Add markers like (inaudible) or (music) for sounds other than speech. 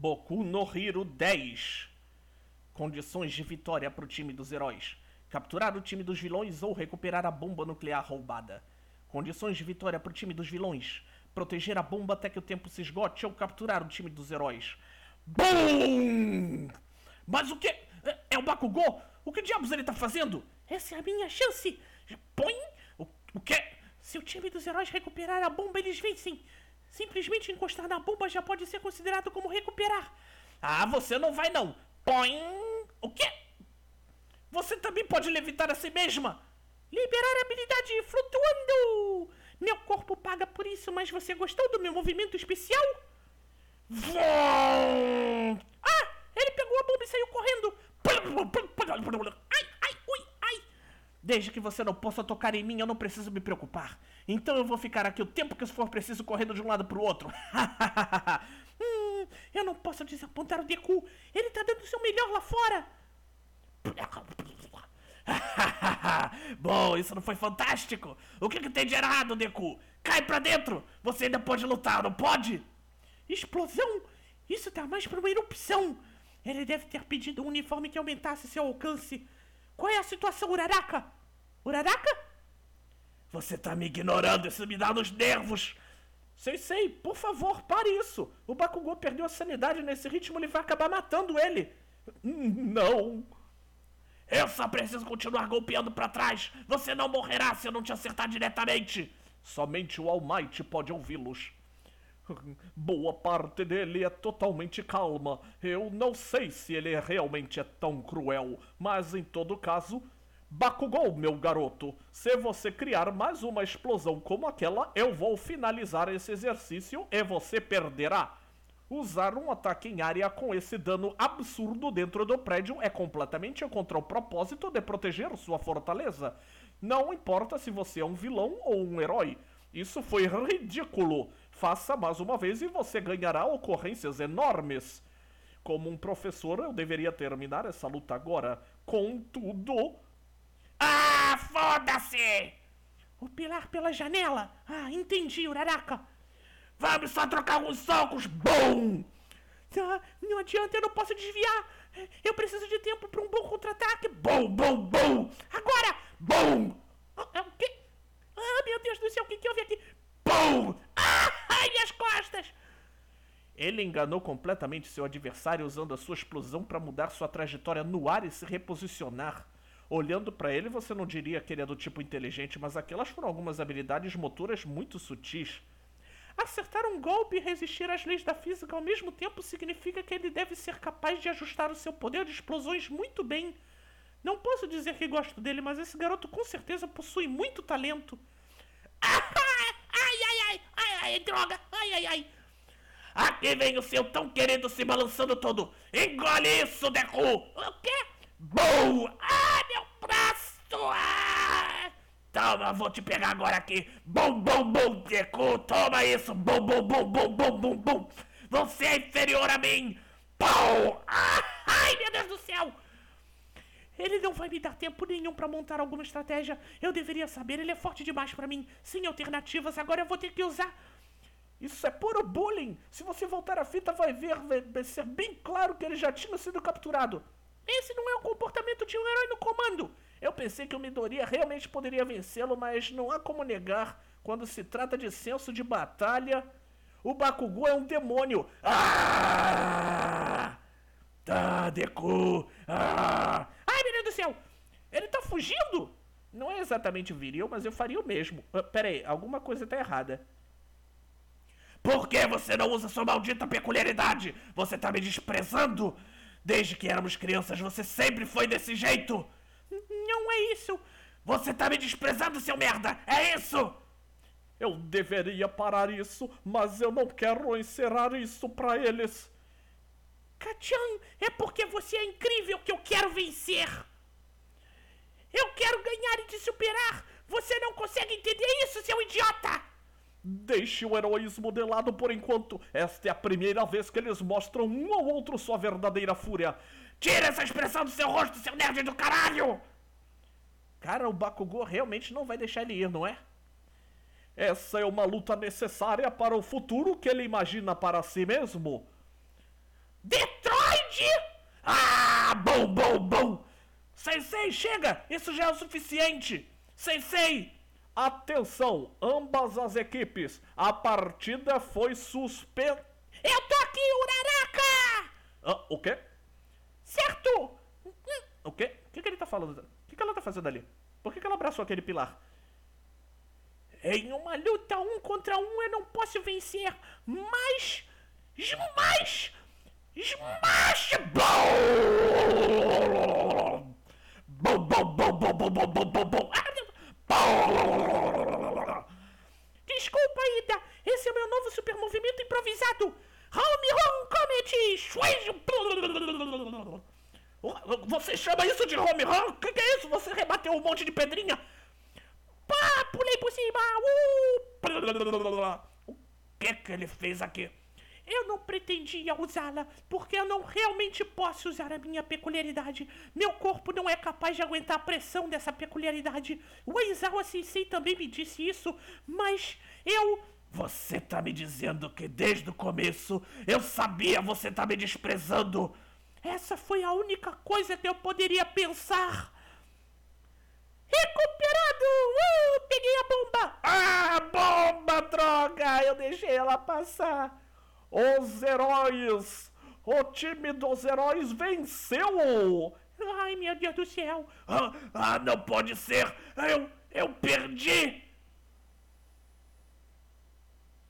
Boku no Hero 10. Condições de vitória para o time dos heróis: capturar o time dos vilões ou recuperar a bomba nuclear roubada. Condições de vitória para o time dos vilões: proteger a bomba até que o tempo se esgote ou capturar o time dos heróis. BUM! Mas o que? É, é o Bakugou? O que diabos ele tá fazendo? Essa é a minha chance! Põe! O, o que? Se o time dos heróis recuperar a bomba, eles vencem! Simplesmente encostar na bomba já pode ser considerado como recuperar. Ah, você não vai não. Põe. O quê? Você também pode levitar a si mesma. Liberar a habilidade flutuando. Meu corpo paga por isso, mas você gostou do meu movimento especial? Ah! Ele pegou a bomba e saiu correndo. Desde que você não possa tocar em mim, eu não preciso me preocupar. Então eu vou ficar aqui o tempo que for preciso correndo de um lado pro outro. (laughs) hum, eu não posso desapontar o Deku. Ele tá dando o seu melhor lá fora. (laughs) Bom, isso não foi fantástico? O que, que tem de errado, Deku? Cai pra dentro! Você ainda pode lutar, não pode? Explosão? Isso tá mais pra uma erupção! Ele deve ter pedido um uniforme que aumentasse seu alcance. Qual é a situação, Uraraka? Uraraka? Você tá me ignorando, isso me dá nos nervos! Sei, sei, por favor, pare isso! O Bakugou perdeu a sanidade nesse ritmo, ele vai acabar matando ele! Não! Eu só preciso continuar golpeando para trás! Você não morrerá se eu não te acertar diretamente! Somente o All Might pode ouvi-los. Boa parte dele é totalmente calma. Eu não sei se ele realmente é tão cruel, mas em todo caso, Bakugou, meu garoto, se você criar mais uma explosão como aquela, eu vou finalizar esse exercício e você perderá. Usar um ataque em área com esse dano absurdo dentro do prédio é completamente contra o propósito de proteger sua fortaleza. Não importa se você é um vilão ou um herói. Isso foi ridículo. Faça mais uma vez e você ganhará ocorrências enormes. Como um professor, eu deveria terminar essa luta agora. Contudo. Foda-se! O pilar pela janela! Ah, entendi, Uraraka! Vamos só trocar alguns socos! Bum! Ah, não adianta, eu não posso desviar! Eu preciso de tempo para um bom contra-ataque! Bum, bum, bum! Agora! Bum! Ah, o quê? Ah, meu Deus do céu, o que, que houve aqui? Bum! Ah, ai, minhas costas! Ele enganou completamente seu adversário usando a sua explosão para mudar sua trajetória no ar e se reposicionar. Olhando para ele, você não diria que ele é do tipo inteligente, mas aquelas foram algumas habilidades motoras muito sutis. Acertar um golpe e resistir às leis da física ao mesmo tempo significa que ele deve ser capaz de ajustar o seu poder de explosões muito bem. Não posso dizer que gosto dele, mas esse garoto com certeza possui muito talento. (laughs) Ai, ai, ai, ai, ai, droga, ai, ai, ai. Aqui vem o seu tão querido se balançando todo. Engole isso, Deku! O quê? Bum! Ah, meu braço! Ah! Toma, vou te pegar agora aqui. Bum, bum, bum, Deku, toma isso. Bum, bum, bum, bum, bum, bum, bum. Você é inferior a mim. Pum! Ah, (laughs) ai, meu Deus do céu! Ele não vai me dar tempo nenhum para montar alguma estratégia. Eu deveria saber, ele é forte demais para mim. Sem alternativas, agora eu vou ter que usar. Isso é puro bullying. Se você voltar a fita, vai ver, vai ser bem claro que ele já tinha sido capturado. Esse não é o comportamento de um herói no comando. Eu pensei que o Midoriya realmente poderia vencê-lo, mas não há como negar. Quando se trata de senso de batalha, o Bakugou é um demônio. Ah! Tá, Deku! Ah! Ai, Deus do céu! Ele tá fugindo? Não é exatamente viril, mas eu faria o mesmo. Uh, pera aí, alguma coisa tá errada. Por que você não usa sua maldita peculiaridade? Você tá me desprezando? Desde que éramos crianças, você sempre foi desse jeito! Não é isso! Você tá me desprezando, seu merda! É isso! Eu deveria parar isso, mas eu não quero encerrar isso para eles. Kachan, é porque você é incrível que eu quero vencer! Eu quero ganhar e te superar! Você não consegue entender isso, seu idiota! Deixe o heroísmo de lado por enquanto. Esta é a primeira vez que eles mostram um ao outro sua verdadeira fúria. Tira essa expressão do seu rosto, seu nerd do caralho! Cara, o Bakugou realmente não vai deixar ele ir, não é? Essa é uma luta necessária para o futuro que ele imagina para si mesmo. Detroit? Ah, bom, bom, bom. Sensei, chega! Isso já é o suficiente! Sensei! Atenção, ambas as equipes. A partida foi suspensa. Eu tô aqui, Uraraca! Ah, o quê? Certo! O quê? O que, que ele tá falando? Que ela tá fazendo ali? Por que, que ela abraçou aquele pilar? Em uma luta um contra um eu não posso vencer, mas. Mas. Smash! Bom, bom, bom, bom, bom, bom, bom, bom, bom. Desculpa, Ida. Esse é o meu novo super movimento improvisado. Home Run Comet! Você chama isso de home run? O que, que, é isso? Você rebateu um monte de pedrinha? Pá, pulei por cima! Uh! O que que ele fez aqui? Eu não pretendia usá-la, porque eu não realmente posso usar a minha peculiaridade. Meu corpo não é capaz de aguentar a pressão dessa peculiaridade. O Aizawa Sensei também me disse isso, mas eu. Você tá me dizendo que desde o começo eu sabia, você tá me desprezando. Essa foi a única coisa que eu poderia pensar. Recuperado! Uh, peguei a bomba! Ah, bomba, droga! Eu deixei ela passar. Os heróis! O time dos heróis venceu! Ai, meu Deus do céu! Ah, ah não pode ser! Eu, eu perdi!